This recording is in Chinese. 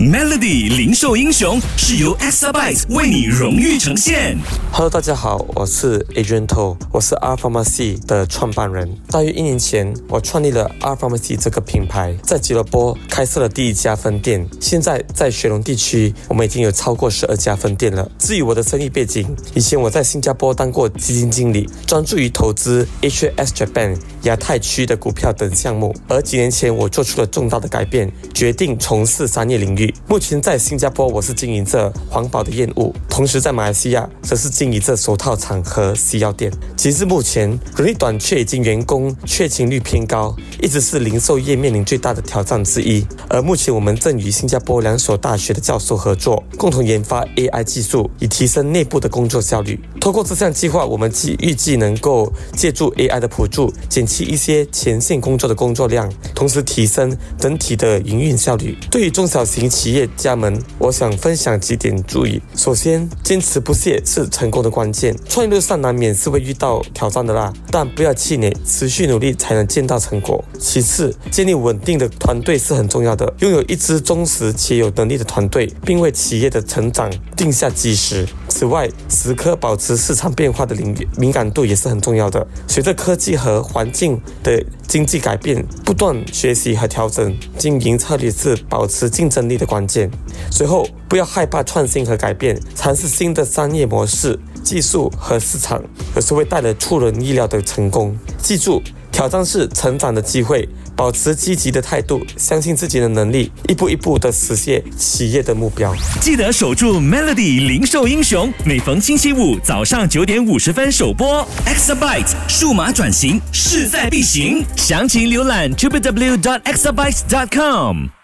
Melody 零售英雄是由 Exabyte 为你荣誉呈现。Hello，大家好，我是 Adrian To，我是 R Pharmacy 的创办人。大约一年前，我创立了 R Pharmacy 这个品牌，在吉隆坡开设了第一家分店。现在在雪隆地区，我们已经有超过十二家分店了。至于我的生意背景，以前我在新加坡当过基金经理，专注于投资 HS Japan 亚太区的股票等项目。而几年前，我做出了重大的改变，决定从事商业领域。目前在新加坡，我是经营着环保的业务，同时在马来西亚则是经营着手套厂和西药店。截至目前，人力短缺已经员工缺勤率偏高，一直是零售业面临最大的挑战之一。而目前我们正与新加坡两所大学的教授合作，共同研发 AI 技术，以提升内部的工作效率。通过这项计划，我们计预计能够借助 AI 的辅助，减轻一些前线工作的工作量，同时提升整体的营运效率。对于中小型企企业家们，我想分享几点注意。首先，坚持不懈是成功的关键。创业路上难免是会遇到挑战的啦，但不要气馁，持续努力才能见到成果。其次，建立稳定的团队是很重要的，拥有一支忠实且有能力的团队，并为企业的成长定下基石。此外，时刻保持市场变化的灵敏感度也是很重要的。随着科技和环境的经济改变，不断学习和调整经营策略是保持竞争力的关键。随后，不要害怕创新和改变，尝试新的商业模式、技术和市场，有时会带来出人意料的成功。记住，挑战是成长的机会。保持积极的态度，相信自己的能力，一步一步的实现企业的目标。记得守住 Melody 零售英雄，每逢星期五早上九点五十分首播。Xabyte 数码转型势在必行，详情浏览 www.exabyte.com。